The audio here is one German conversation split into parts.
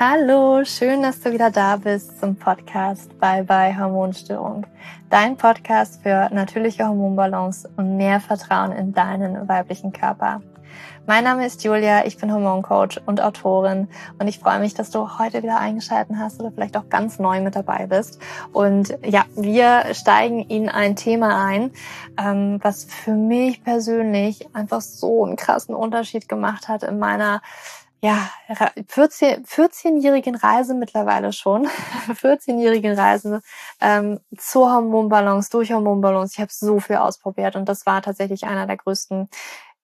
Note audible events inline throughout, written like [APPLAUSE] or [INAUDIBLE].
Hallo, schön, dass du wieder da bist zum Podcast Bye Bye Hormonstörung. Dein Podcast für natürliche Hormonbalance und mehr Vertrauen in deinen weiblichen Körper. Mein Name ist Julia, ich bin Hormoncoach und Autorin und ich freue mich, dass du heute wieder eingeschaltet hast oder vielleicht auch ganz neu mit dabei bist. Und ja, wir steigen in ein Thema ein, ähm, was für mich persönlich einfach so einen krassen Unterschied gemacht hat in meiner ja, 14, 14-jährigen Reise mittlerweile schon, [LAUGHS] 14-jährigen Reise ähm, zur Hormonbalance, durch Hormonbalance. Ich habe so viel ausprobiert und das war tatsächlich einer der größten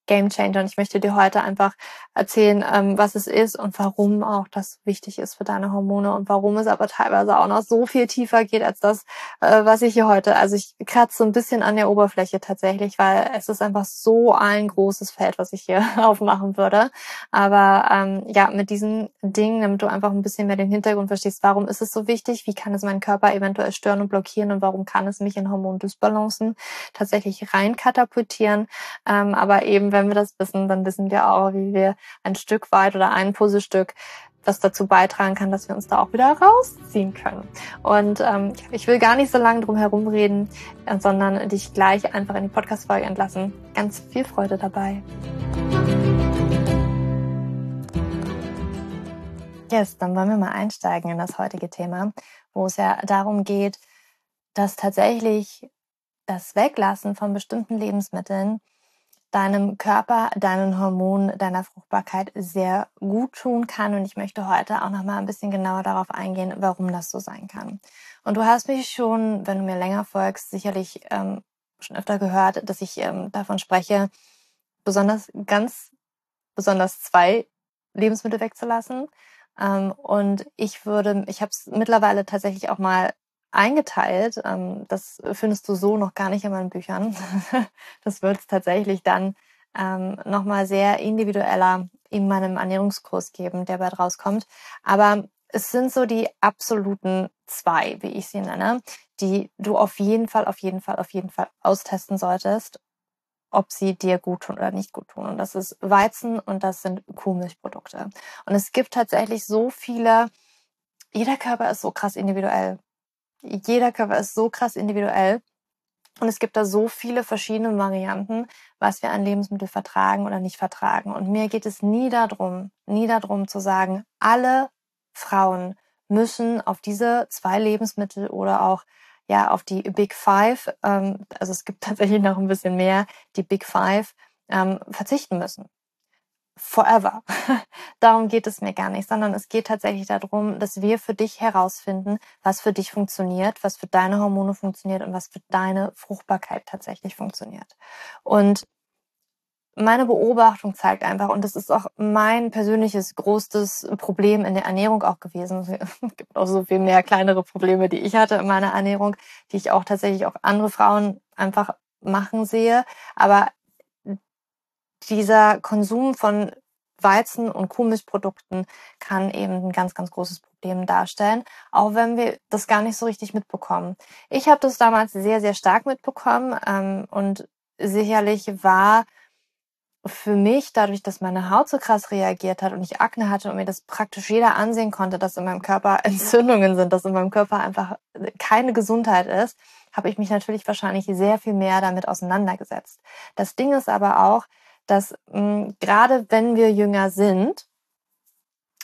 Game Changer. Und ich möchte dir heute einfach erzählen, ähm, was es ist und warum auch das wichtig ist für deine Hormone und warum es aber teilweise auch noch so viel tiefer geht als das, äh, was ich hier heute. Also ich kratze so ein bisschen an der Oberfläche tatsächlich, weil es ist einfach so ein großes Feld, was ich hier [LAUGHS] aufmachen würde. Aber ähm, ja, mit diesen Dingen, damit du einfach ein bisschen mehr den Hintergrund verstehst, warum ist es so wichtig, wie kann es meinen Körper eventuell stören und blockieren und warum kann es mich in Hormondysbalancen tatsächlich rein katapultieren. Ähm, aber eben wenn wir das wissen, dann wissen wir auch, wie wir ein Stück weit oder ein Puzzlestück was dazu beitragen kann, dass wir uns da auch wieder rausziehen können. Und ähm, ich will gar nicht so lange drum herum reden, äh, sondern dich gleich einfach in die Podcast-Folge entlassen. Ganz viel Freude dabei. Yes, dann wollen wir mal einsteigen in das heutige Thema, wo es ja darum geht, dass tatsächlich das Weglassen von bestimmten Lebensmitteln deinem Körper, deinen Hormonen, deiner Fruchtbarkeit sehr gut tun kann. Und ich möchte heute auch noch mal ein bisschen genauer darauf eingehen, warum das so sein kann. Und du hast mich schon, wenn du mir länger folgst, sicherlich ähm, schon öfter gehört, dass ich ähm, davon spreche, besonders ganz besonders zwei Lebensmittel wegzulassen. Ähm, und ich würde, ich habe es mittlerweile tatsächlich auch mal eingeteilt. Ähm, das findest du so noch gar nicht in meinen Büchern. [LAUGHS] das wird es tatsächlich dann ähm, nochmal sehr individueller in meinem Ernährungskurs geben, der bald rauskommt. Aber es sind so die absoluten zwei, wie ich sie nenne, die du auf jeden Fall, auf jeden Fall, auf jeden Fall austesten solltest, ob sie dir gut tun oder nicht gut tun. Und das ist Weizen und das sind Kuhmilchprodukte. Und es gibt tatsächlich so viele, jeder Körper ist so krass individuell jeder Körper ist so krass individuell. Und es gibt da so viele verschiedene Varianten, was wir an Lebensmitteln vertragen oder nicht vertragen. Und mir geht es nie darum, nie darum zu sagen, alle Frauen müssen auf diese zwei Lebensmittel oder auch ja auf die Big Five, ähm, also es gibt [LAUGHS] tatsächlich noch ein bisschen mehr, die Big Five ähm, verzichten müssen forever. [LAUGHS] darum geht es mir gar nicht, sondern es geht tatsächlich darum, dass wir für dich herausfinden, was für dich funktioniert, was für deine Hormone funktioniert und was für deine Fruchtbarkeit tatsächlich funktioniert. Und meine Beobachtung zeigt einfach, und das ist auch mein persönliches größtes Problem in der Ernährung auch gewesen. [LAUGHS] Es gibt auch so viel mehr kleinere Probleme, die ich hatte in meiner Ernährung, die ich auch tatsächlich auch andere Frauen einfach machen sehe. Aber dieser Konsum von Weizen- und Kuhmilchprodukten kann eben ein ganz, ganz großes Problem darstellen, auch wenn wir das gar nicht so richtig mitbekommen. Ich habe das damals sehr, sehr stark mitbekommen ähm, und sicherlich war für mich, dadurch, dass meine Haut so krass reagiert hat und ich Akne hatte und mir das praktisch jeder ansehen konnte, dass in meinem Körper [LAUGHS] Entzündungen sind, dass in meinem Körper einfach keine Gesundheit ist, habe ich mich natürlich wahrscheinlich sehr viel mehr damit auseinandergesetzt. Das Ding ist aber auch, dass mh, hm, gerade wenn wir jünger sind,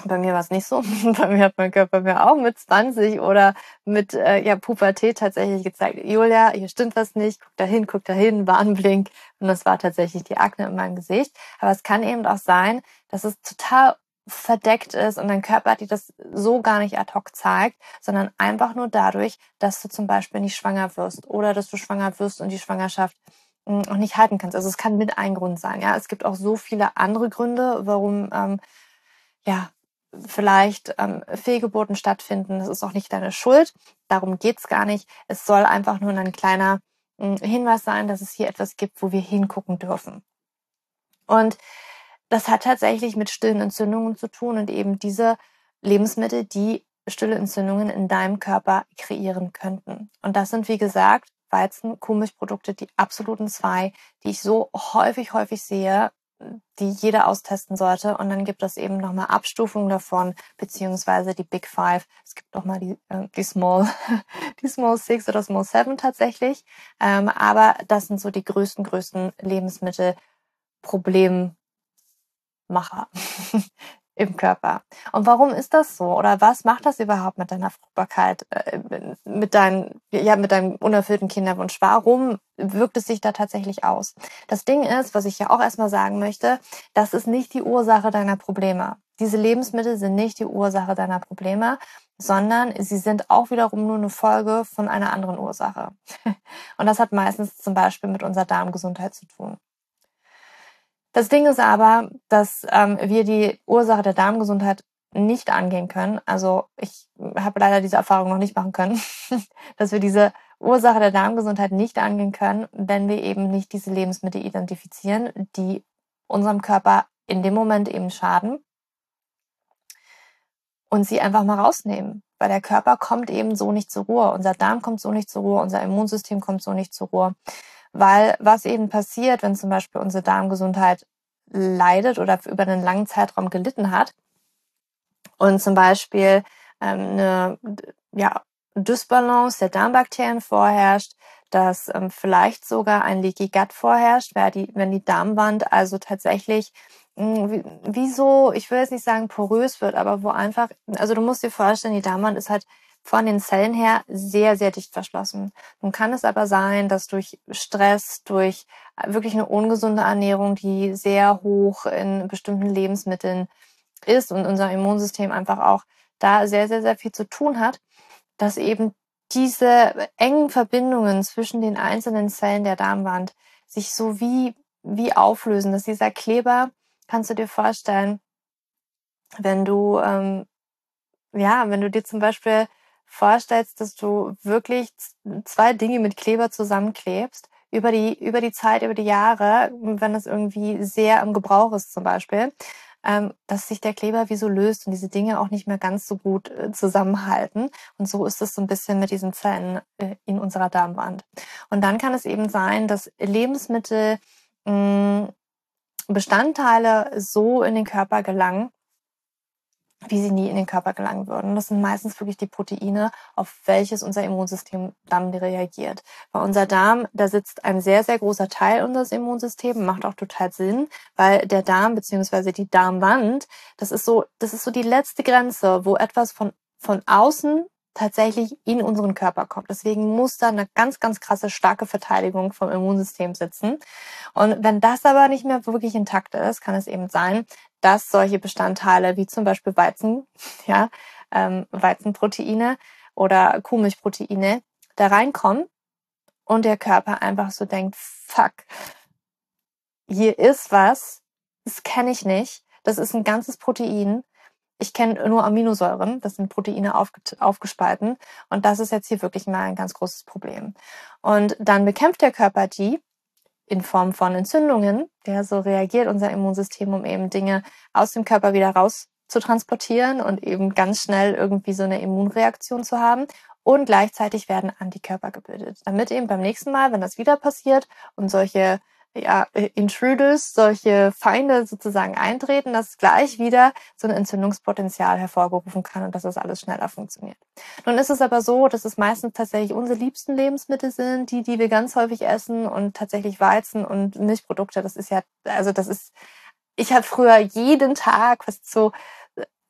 bei mir war es nicht so. [LAUGHS] Bei mir hat mein Körper mir auch mit 20 oder mit äh, ja, Pubertät tatsächlich gezeigt, Julia, hier stimmt was nicht, guck da hin, guck da hin, [LAUGHS] Warnblink. Und das war tatsächlich die Akne in meinem Gesicht. Aber es kann eben auch sein, dass es total verdeckt ist und dein Körper dir das so gar nicht ad hoc zeigt, sondern einfach nur dadurch, dass du zum Beispiel nicht schwanger wirst oder dass du schwanger wirst und die Schwangerschaft auch nicht halten kannst. Also es kann mit ein Grund sein. Ja, es gibt auch so viele andere Gründe, warum ähm, ja vielleicht ähm, Fehlgeburten stattfinden. Das ist auch nicht deine Schuld. Darum geht's gar nicht. Es soll einfach nur ein kleiner äh, Hinweis sein, dass es hier etwas gibt, wo wir hingucken dürfen. Und das hat tatsächlich mit stillen Entzündungen zu tun und eben diese Lebensmittel, die stille Entzündungen in deinem Körper kreieren könnten. Und das sind, wie gesagt, Weizen, Kuhmilchprodukte, die absoluten zwei, die ich so häufig, häufig sehe, die jeder austesten sollte. Und dann gibt es eben nochmal Abstufungen davon, beziehungsweise die Big Five. Es gibt nochmal die, äh, die Small, [LAUGHS] die Small Six oder Small Seven tatsächlich. Ähm, aber das sind so die größten, größten Lebensmittelproblemacher [LAUGHS] im Körper. Und warum ist das so? Oder was macht das überhaupt mit deiner Fruchtbarkeit, äh, mit deinem, ja, mit deinem unerfüllten Kinderwunsch? Warum wirkt es sich da tatsächlich aus? Das Ding ist, was ich ja auch erstmal sagen möchte, das ist nicht die Ursache deiner Probleme. Diese Lebensmittel sind nicht die Ursache deiner Probleme, sondern sie sind auch wiederum nur eine Folge von einer anderen Ursache. [LAUGHS] Und das hat meistens zum Beispiel mit unserer Darmgesundheit zu tun. Das Ding ist aber, dass ähm, wir die Ursache der Darmgesundheit nicht angehen können. Also ich habe leider diese Erfahrung noch nicht machen können, [LAUGHS] dass wir diese Ursache der Darmgesundheit nicht angehen können, wenn wir eben nicht diese Lebensmittel identifizieren, die unserem Körper in dem Moment eben schaden und sie einfach mal rausnehmen. Weil der Körper kommt eben so nicht zur Ruhe. Unser Darm kommt so nicht zur Ruhe, unser Immunsystem kommt so nicht zur Ruhe. Weil was eben passiert, wenn zum Beispiel unsere Darmgesundheit leidet oder über einen langen Zeitraum gelitten hat und zum Beispiel ähm, eine ja, Dysbalance der Darmbakterien vorherrscht, dass ähm, vielleicht sogar ein Leaky Gut vorherrscht, wenn die, wenn die Darmwand also tatsächlich mh, hm, wie, so, ich will jetzt nicht sagen porös wird, aber wo einfach, also du musst dir vorstellen, die Darmwand ist halt von den Zellen her sehr, sehr dicht verschlossen. Nun kann es aber sein, dass durch Stress, durch äh, wirklich eine ungesunde Ernährung, die sehr hoch in bestimmten Lebensmitteln ist und unser Immunsystem einfach auch da sehr, sehr, sehr viel zu tun hat, dass eben diese engen Verbindungen zwischen den einzelnen Zellen der Darmwand sich so wie, wie auflösen, dass dieser Kleber, kannst du dir vorstellen, wenn du, ähm, ja, wenn du dir zum Beispiel vorstellst, dass du wirklich zwei Dinge mit Kleber zusammenklebst, über die, über die Zeit, über die Jahre, wenn das irgendwie sehr im Gebrauch ist zum Beispiel, ähm, dass sich der Kleber wie so löst und diese Dinge auch nicht mehr ganz so gut äh, zusammenhalten. Und so ist es so ein bisschen mit diesen Zellen äh, in unserer Darmwand. Und dann kann es eben sein, dass Lebensmittel mh, Bestandteile so in den Körper gelangen, wie sie nie in den Körper gelangen würden. Das sind meistens wirklich die Proteine, auf welches unser Immunsystem dann reagiert. Bei unser Darm, da sitzt ein sehr, sehr großer Teil unseres Immunsystems, macht auch total Sinn, weil der Darm beziehungsweise die Darmwand, das ist so, das ist so die letzte Grenze, wo etwas von, von außen tatsächlich in unseren Körper kommt. Deswegen muss da eine ganz, ganz krasse, starke Verteidigung vom Immunsystem sitzen. Und wenn das aber nicht mehr wirklich intakt ist, kann es eben sein, dass solche Bestandteile wie zum Beispiel Weizen, [LAUGHS] ja, ähm, Weizenproteine oder Kuhmilchproteine da reinkommen und der Körper einfach so denkt, fuck, hier ist was, das kenne ich nicht, das ist ein ganzes Protein, ich kenne nur Aminosäuren, das sind Proteine aufgespalten und das ist jetzt hier wirklich mal ein ganz großes Problem. Und dann bekämpft der Körper die in Form von Entzündungen, der so reagiert unser Immunsystem, um eben Dinge aus dem Körper wieder raus zu transportieren und eben ganz schnell irgendwie so eine Immunreaktion zu haben. Und gleichzeitig werden Antikörper gebildet, damit eben beim nächsten Mal, wenn das wieder passiert und solche ja, Intruders, solche Feinde sozusagen eintreten, dass gleich wieder so ein Entzündungspotenzial hervorgerufen kann und dass das alles schneller funktioniert. Nun ist es aber so, dass es meistens tatsächlich unsere liebsten Lebensmittel sind, die, die wir ganz häufig essen und tatsächlich Weizen und Milchprodukte, das ist ja, also das ist, ich habe früher jeden Tag, fast so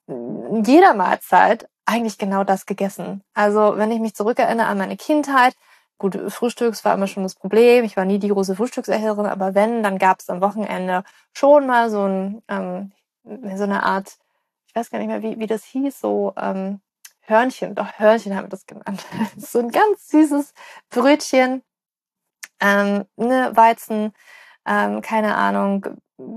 jeder Mahlzeit eigentlich genau das gegessen. Also wenn ich mich zurückerinnere an meine Kindheit, Gut, Frühstücks war immer schon das Problem. Ich war nie die große Frühstückserhellerin, aber wenn, dann gab es am Wochenende schon mal so, ein, ähm, so eine Art, ich weiß gar nicht mehr, wie, wie das hieß, so ähm, Hörnchen, doch Hörnchen haben wir das genannt. [LAUGHS] so ein ganz süßes Brötchen, ähm, ne, Weizen, ähm, keine Ahnung,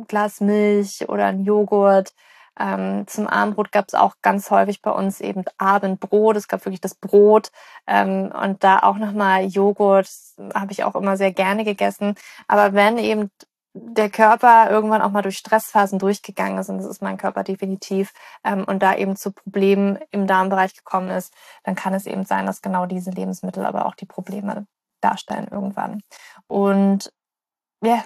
Glas Milch oder ein Joghurt ähm, zum Abendbrot gab es auch ganz häufig bei uns eben Abendbrot. Es gab wirklich das Brot ähm, und da auch nochmal Joghurt habe ich auch immer sehr gerne gegessen. Aber wenn eben der Körper irgendwann auch mal durch Stressphasen durchgegangen ist, und das ist mein Körper definitiv, ähm, und da eben zu Problemen im Darmbereich gekommen ist, dann kann es eben sein, dass genau diese Lebensmittel aber auch die Probleme darstellen irgendwann. Und ja,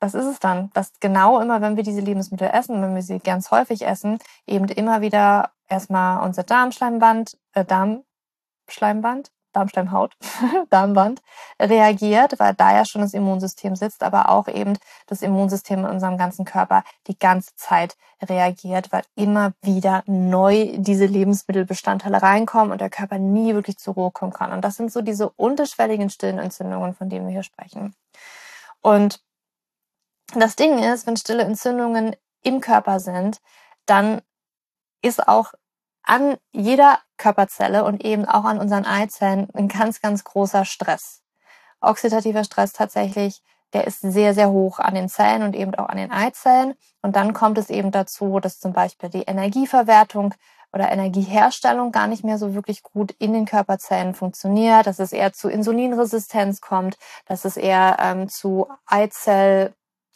das ist es dann, dass genau immer, wenn wir diese Lebensmittel essen, wenn wir sie ganz häufig essen, eben immer wieder erstmal unser Darmschleimband, äh, Darmschleimband, Darmschleimhaut, [LAUGHS] Darmwand reagiert, weil da ja schon das Immunsystem sitzt, aber auch eben das Immunsystem in unserem ganzen Körper die ganze Zeit reagiert, weil immer wieder neu diese Lebensmittelbestandteile reinkommen und der Körper nie wirklich zur Ruhe kommen kann. Und das sind so diese unterschwelligen stillen Entzündungen, von denen wir hier sprechen. Und das Ding ist, wenn stille Entzündungen im Körper sind, dann ist auch an jeder Körperzelle und eben auch an unseren Eizellen ein ganz, ganz großer Stress. Oxidativer Stress tatsächlich, der ist sehr, sehr hoch an den Zellen und eben auch an den Eizellen. Und dann kommt es eben dazu, dass zum Beispiel die Energieverwertung oder Energieherstellung gar nicht mehr so wirklich gut in den Körperzellen funktioniert, dass es eher zu Insulinresistenz kommt, dass es eher ähm, zu Eizell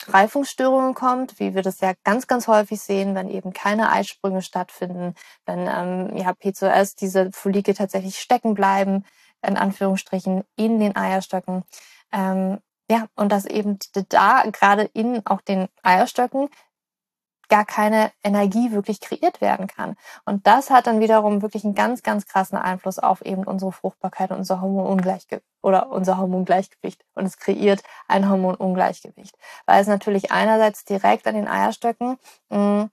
Reifungsstörungen kommt, wie wir das ja ganz, ganz häufig sehen, wenn eben keine Eisprünge stattfinden, wenn ähm, ja, PCOS, diese Follikel tatsächlich stecken bleiben, in Anführungsstrichen, in den Eierstöcken. Ähm, ja, und dass eben da gerade in auch den Eierstöcken gar keine Energie wirklich kreiert werden kann. Und das hat dann wiederum wirklich einen ganz, ganz krassen Einfluss auf eben unsere Fruchtbarkeit und unser Hormonungleichgewicht oder unser Hormongleichgewicht. Und es kreiert ein Hormonungleichgewicht, weil es natürlich einerseits direkt an den Eierstöcken mh, mm,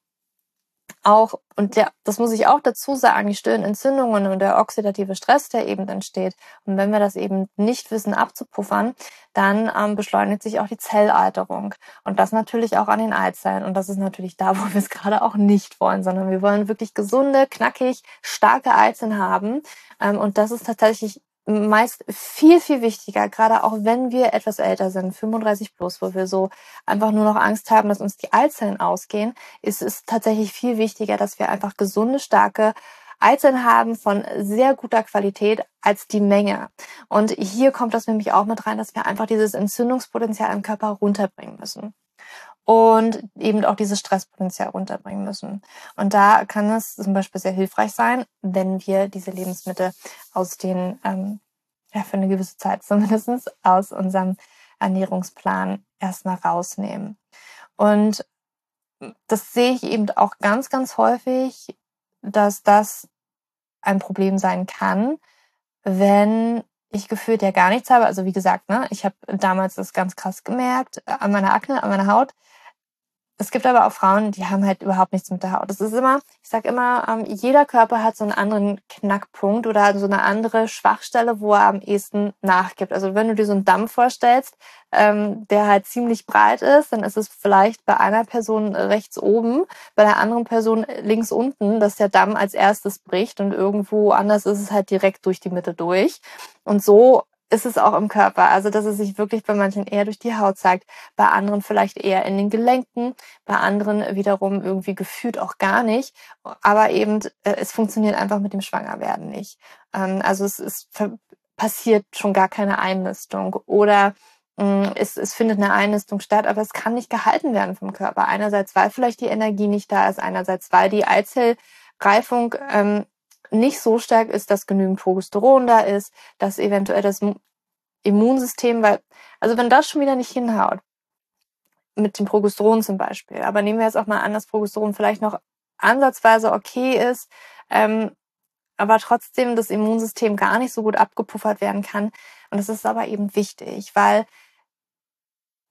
auch, und der, das muss ich auch dazu sagen, die stillen Entzündungen und der oxidative Stress, der eben entsteht. Und wenn wir das eben nicht wissen abzupuffern, dann ähm, beschleunigt sich auch die Zellalterung. Und das natürlich auch an den Eizellen. Und das ist natürlich da, [LAUGHS] wo wir es gerade auch nicht wollen, sondern wir wollen wirklich gesunde, knackig, starke Eizellen haben. Ähm, und das ist tatsächlich meist viel, viel wichtiger, gerade auch wenn wir etwas älter sind, 35 plus, wo wir so einfach nur noch Angst haben, dass uns die Eizellen ausgehen, ist es tatsächlich viel wichtiger, dass wir einfach gesunde, starke Eizellen haben von sehr guter Qualität als die Menge. Und hier kommt das nämlich auch mit rein, dass wir einfach dieses Entzündungspotenzial im Körper runterbringen müssen und eben auch dieses Stresspotenzial runterbringen müssen. Und da kann es zum Beispiel sehr hilfreich sein, wenn wir diese Lebensmittel aus den, ähm, ja, für eine gewisse Zeit zumindest aus unserem Ernährungsplan erstmal rausnehmen. Und das sehe ich eben auch ganz, ganz häufig, dass das ein Problem sein kann, wenn ich gefühlt ja gar nichts habe. Also wie gesagt, ne, ich habe damals das ganz krass gemerkt an meiner Akne, an meiner Haut. Es gibt aber auch Frauen, die haben halt überhaupt nichts mit der Haut. Das ist immer, ich sag immer, ähm, jeder Körper hat so einen anderen Knackpunkt oder so eine andere Schwachstelle, wo er am ehesten nachgibt. Also wenn du dir so einen Damm vorstellst, ähm, der halt ziemlich breit ist, dann ist es vielleicht bei einer Person rechts oben, bei der anderen Person links unten, dass der Damm als erstes bricht und irgendwo anders ist es halt direkt durch die Mitte durch. Und so ist es auch im Körper. Also, dass es sich wirklich bei manchen eher durch die Haut zeigt, bei anderen vielleicht eher in den Gelenken, bei anderen wiederum irgendwie gefühlt auch gar nicht. Aber eben, äh, es funktioniert einfach mit dem Schwangerwerden nicht. Ähm, also, es ist passiert schon gar keine Einnistung oder mm, es, es findet eine Einnistung statt, aber es kann nicht gehalten werden vom Körper. Einerseits, weil vielleicht die Energie nicht da ist, einerseits, weil die Eizellreifung ähm, nicht so stark ist, dass genügend Progesteron da ist, dass eventuell das Immunsystem, weil, also wenn das schon wieder nicht hinhaut, mit dem Progesteron zum Beispiel, aber nehmen wir jetzt auch mal an, dass Progesteron vielleicht noch ansatzweise okay ist, ähm, aber trotzdem das Immunsystem gar nicht so gut abgepuffert werden kann. Und das ist aber eben wichtig, weil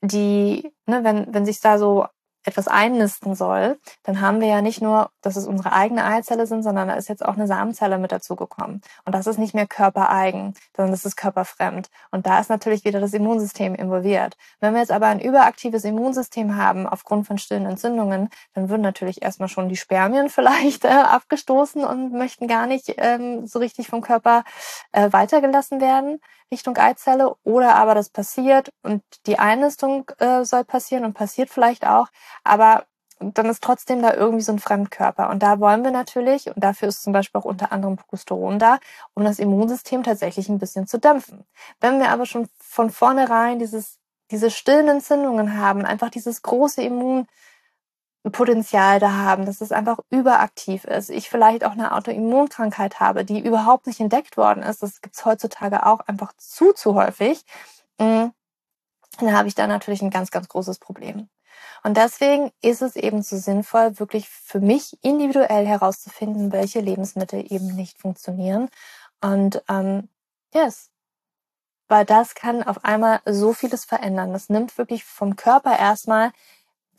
die, ne, wenn, wenn sich da so etwas einnisten soll, dann haben wir ja nicht nur, dass es unsere eigene Eizelle sind, sondern da ist jetzt auch eine Samenzelle mit dazugekommen. Und das ist nicht mehr körpereigen, sondern das ist körperfremd. Und da ist natürlich wieder das Immunsystem involviert. Wenn wir jetzt aber ein überaktives Immunsystem haben aufgrund von stillen Entzündungen, dann würden natürlich erstmal schon die Spermien [LAUGHS] vielleicht äh, abgestoßen und möchten gar nicht ähm, so richtig vom Körper äh, weitergelassen werden. Richtung Eizelle oder aber das passiert und die Einnistung äh, soll passieren und passiert vielleicht auch, aber dann ist trotzdem da irgendwie so ein Fremdkörper. Und da wollen wir natürlich, und dafür ist zum Beispiel auch unter anderem Progesteron da, um das Immunsystem tatsächlich ein bisschen zu dämpfen. Wenn wir aber schon von vornherein dieses, diese stillen Entzündungen haben, einfach dieses große Immun, Potenzial da haben, dass es einfach überaktiv ist. Ich vielleicht auch eine Autoimmunkrankheit habe, die überhaupt nicht entdeckt worden ist. Das gibt es heutzutage auch einfach zu, zu häufig. Mm. dann habe ich da natürlich ein ganz, ganz großes Problem. Und deswegen ist es eben so sinnvoll, wirklich für mich individuell herauszufinden, welche Lebensmittel eben nicht funktionieren. Und ähm, yes, weil das kann auf einmal so vieles verändern. Das nimmt wirklich vom Körper erstmal,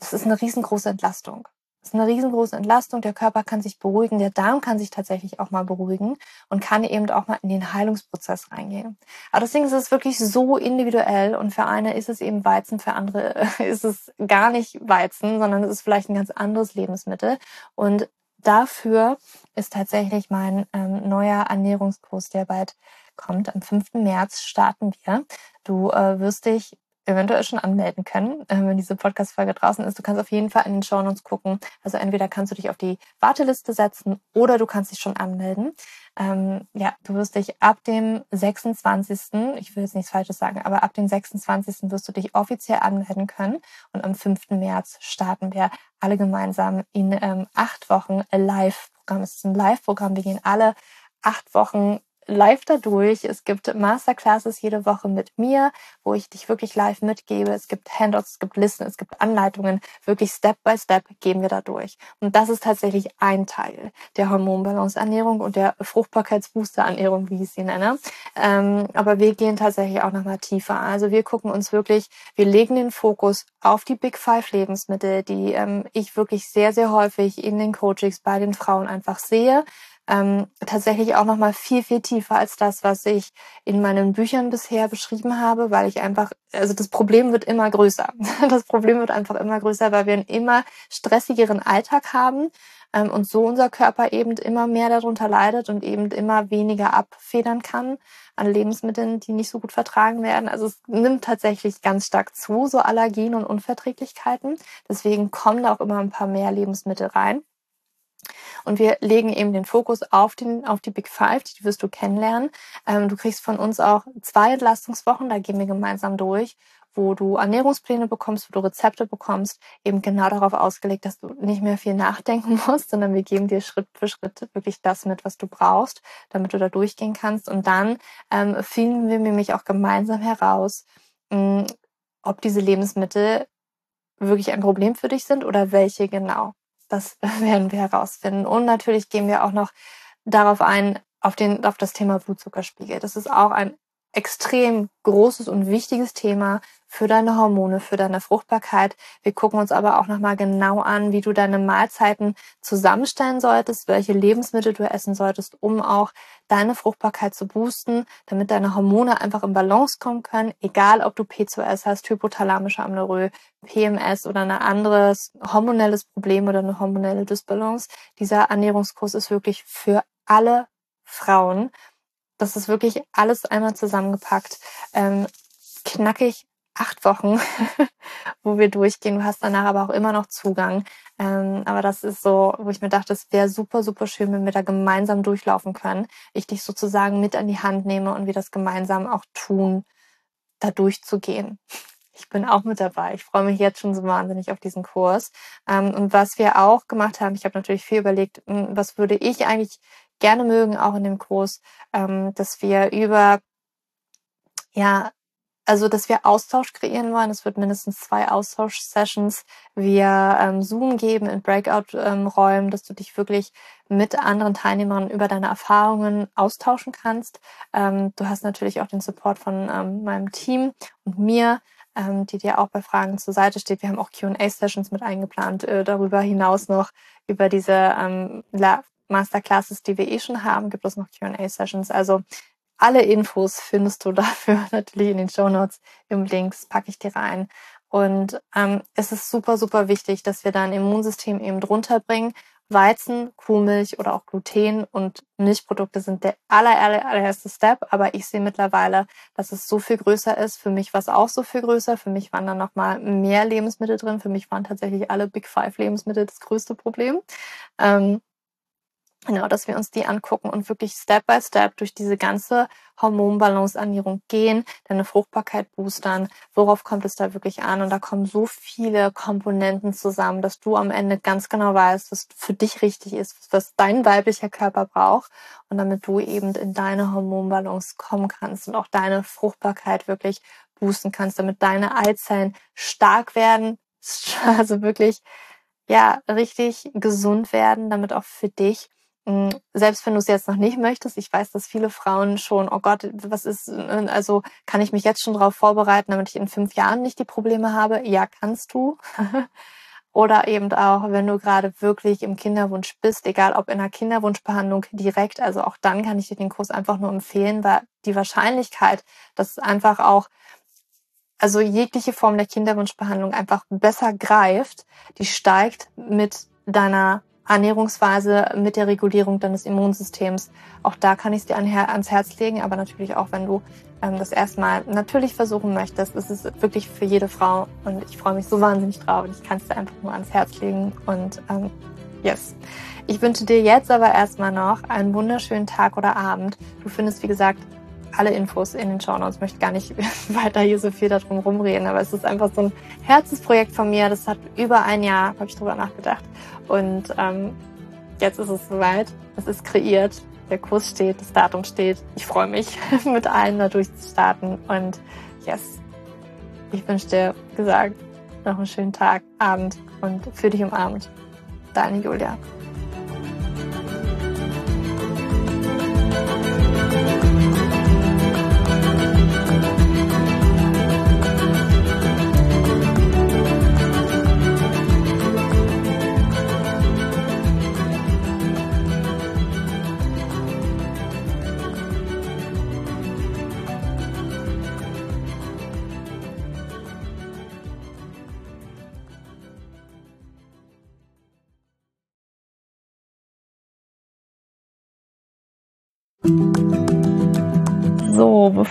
das ist eine riesengroße Entlastung. Das ist eine riesengroße Entlastung. Der Körper kann sich beruhigen, der Darm kann sich tatsächlich auch mal beruhigen und kann eben auch mal in den Heilungsprozess reingehen. Aber deswegen ist es wirklich so individuell und für eine ist es eben Weizen, für andere [LAUGHS] ist es gar nicht Weizen, sondern es ist vielleicht ein ganz anderes Lebensmittel. Und dafür ist tatsächlich mein ähm, neuer Ernährungskurs, der bald kommt. Am 5. März starten wir. Du äh, wirst dich eventuell schon anmelden können, äh, wenn diese Podcast-Folge draußen ist. Du kannst auf jeden Fall in den Show Notes gucken. Also entweder kannst du dich auf die Warteliste setzen oder du kannst dich schon anmelden. Ähm, ja, du wirst dich ab dem 26., ich will jetzt nichts Falsches sagen, aber ab dem 26. wirst du dich offiziell anmelden können. Und am 5. März starten wir alle gemeinsam in ähm, acht Wochen Live-Programm. Es ist ein Live-Programm. Wir gehen alle acht Wochen live dadurch. Es gibt Masterclasses jede Woche mit mir, wo ich dich wirklich live mitgebe. Es gibt Handouts, es gibt Listen, es gibt Anleitungen. Wirklich Step by Step gehen wir da durch. Und das ist tatsächlich ein Teil der Hormonbalance-Ernährung und der Fruchtbarkeitsbooster-Ernährung, wie ich sie nenne. Ähm, aber wir gehen tatsächlich auch nochmal tiefer. Also wir gucken uns wirklich, wir legen den Fokus auf die Big Five Lebensmittel, die ähm, ich wirklich sehr, sehr häufig in den Coachings bei den Frauen einfach sehe ähm, tatsächlich auch noch mal viel viel tiefer als das, was ich in meinen Büchern bisher beschrieben habe, weil ich einfach, also das Problem wird immer größer. [LAUGHS] Das Problem wird einfach immer größer, weil wir einen immer stressigeren Alltag haben ähm, und so unser Körper eben immer mehr darunter leidet und eben immer weniger abfedern kann an Lebensmitteln, die nicht so gut vertragen werden. Also es nimmt tatsächlich ganz stark zu, so Allergien und Unverträglichkeiten. Deswegen kommen da auch immer ein paar mehr Lebensmittel rein. Und wir legen eben den Fokus auf, den, auf die Big Five, die wirst du kennenlernen. Ähm, du kriegst von uns auch zwei Entlastungswochen, da gehen wir gemeinsam durch, wo du Ernährungspläne bekommst, wo du Rezepte bekommst, eben genau darauf ausgelegt, dass du nicht mehr viel nachdenken [LAUGHS] musst, sondern wir geben dir Schritt für Schritt wirklich das mit, was du brauchst, damit du da durchgehen kannst. Und dann ähm, finden wir nämlich auch gemeinsam heraus, mh, ob diese Lebensmittel wirklich ein Problem für dich sind oder welche genau. Das [LAUGHS] werden wir herausfinden. Und natürlich gehen wir auch noch darauf ein, auf, den, auf das Thema Blutzuckerspiegel. Das ist auch ein extrem großes und wichtiges Thema für deine Hormone, für deine Fruchtbarkeit. Wir gucken uns aber auch nochmal genau an, wie du deine Mahlzeiten zusammenstellen solltest, welche Lebensmittel du essen solltest, um auch deine Fruchtbarkeit zu boosten, damit deine Hormone einfach in Balance kommen können, egal ob du P2S hast, hypothalamische Amnorö, PMS oder ein anderes hormonelles Problem oder eine hormonelle Dysbalance. Dieser Ernährungskurs ist wirklich für alle Frauen das ist wirklich alles einmal zusammengepackt. Ähm, knackig acht Wochen, [LAUGHS] wo wir durchgehen. Du hast danach aber auch immer noch Zugang. Ähm, aber das ist so, wo ich mir dachte, es wäre super, super schön, wenn wir da gemeinsam durchlaufen können. Ich dich sozusagen mit an die Hand nehme und wir das gemeinsam auch tun, da durchzugehen. Ich bin auch mit dabei. Ich freue mich jetzt schon so wahnsinnig auf diesen Kurs. Ähm, und was wir auch gemacht haben, ich habe natürlich viel überlegt, hm, was würde ich eigentlich gerne mögen, auch in dem Kurs, ähm, dass wir über, ja, also dass wir Austausch kreieren wollen. Es wird mindestens zwei Austausch-Sessions via ähm, Zoom geben in Breakout-Räumen, ähm, dass du dich wirklich mit anderen Teilnehmern über deine Erfahrungen austauschen kannst. Ähm, du hast natürlich auch den Support von ähm, meinem Team und mir, ähm, die dir auch bei Fragen zur Seite steht. Wir haben auch Q&A-Sessions mit eingeplant, äh, darüber hinaus noch über diese ähm, Masterclasses, die wir eh schon haben, gibt es noch Q&A-Sessions. Also alle Infos findest du [LAUGHS] dafür natürlich in den Show Notes. Im Links packe ich dir rein. Und ähm, es ist super, super wichtig, dass wir dein Immunsystem eben drunter bringen. Weizen, Kuhmilch oder auch Gluten und Milchprodukte sind der aller, aller, allererste Step. Aber ich sehe mittlerweile, dass es so viel größer ist. Für mich war es auch so viel größer. Für mich waren da noch mal mehr Lebensmittel drin. Für mich waren tatsächlich alle Big Five Lebensmittel das größte Problem. Ähm, Genau, dass wir uns die angucken und wirklich Step by Step durch diese ganze Hormonbalance-Ernährung gehen, deine Fruchtbarkeit boostern. Worauf kommt es da wirklich an? Und da kommen so viele Komponenten zusammen, dass du am Ende ganz genau weißt, was für dich richtig ist, was dein weiblicher Körper braucht und damit du eben in deine Hormonbalance kommen kannst und auch deine Fruchtbarkeit wirklich boosten kannst, damit deine Eizellen stark werden, [LAUGHS] also wirklich, ja, richtig gesund werden, damit auch für dich selbst wenn du es jetzt noch nicht möchtest, ich weiß, dass viele Frauen schon, oh Gott, was ist, äh, also kann ich mich jetzt schon darauf vorbereiten, damit ich in fünf Jahren nicht die Probleme habe? Ja, kannst du. [LAUGHS] Oder eben auch, wenn du gerade wirklich im Kinderwunsch bist, egal ob in einer Kinderwunschbehandlung direkt, also auch dann kann ich dir den Kurs einfach nur empfehlen, weil die Wahrscheinlichkeit, dass es einfach auch, also jegliche Form der Kinderwunschbehandlung einfach besser greift, die steigt mit deiner Ernährungsweise mit der Regulierung deines Immunsystems. Auch da kann ich es dir ans Herz legen, aber natürlich auch, wenn du ähm, das erstmal natürlich versuchen möchtest, ist wirklich für jede Frau und ich freue mich so wahnsinnig drauf und ich kann es dir einfach nur ans Herz legen und ähm, yes. Ich wünsche dir jetzt aber erstmal noch einen wunderschönen Tag oder Abend. Du findest, wie gesagt, alle Infos in den Show Notes. Ich möchte gar nicht [LAUGHS] weiter hier so viel darum rumreden, aber es ist einfach so ein Herzensprojekt von mir. Das hat über ein Jahr, habe ich drüber nachgedacht. Und ähm, jetzt ist es soweit. Es ist kreiert. Der Kurs steht, das Datum steht. Ich freue mich, [LAUGHS] mit allen da durchzustarten. Und yes, ich wünsche dir, gesagt, noch einen schönen Tag, Abend und für dich umarmt. Deine Julia.